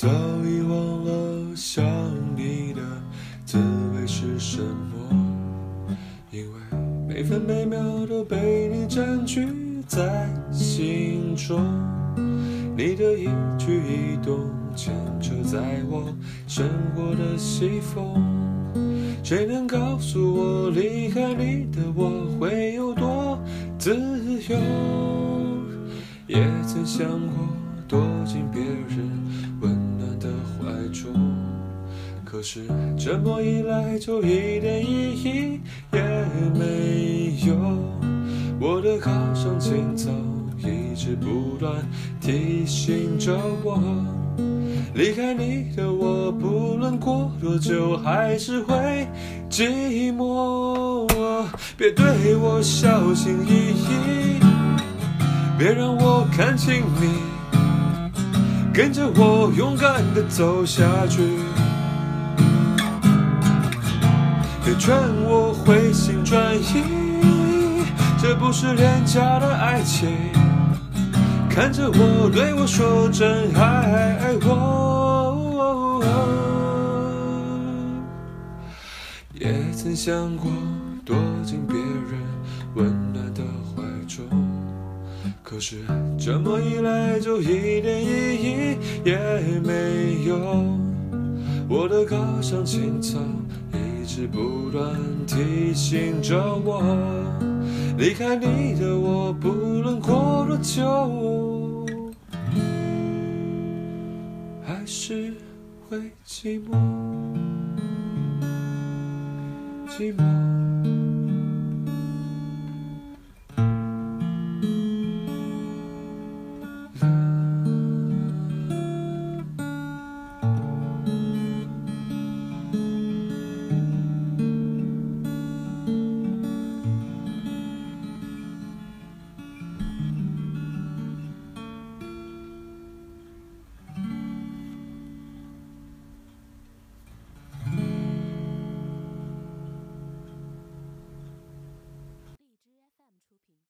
早已忘了想你的滋味是什么，因为每分每秒都被你占据在心中，你的一举一动牵扯在我生活的西风。谁能告诉我，离开你的我会有多自由？也曾想过躲进别人，可是这么一来就一点意义也没有。我的高尚情操一直不断提醒着我。离开你的我，不论过多久，还是会寂寞。别对我小心翼翼，别让我看清你，跟着我勇敢的走下去。别劝我回心转意，这不是廉价的爱情。看着我，对我说真爱我。也曾想过躲进别人温暖的怀中，可是这么一来就一点意义也没有。我的高尚情操不断提醒着我。离开你的我，不论过多久，还是会寂寞，寂寞。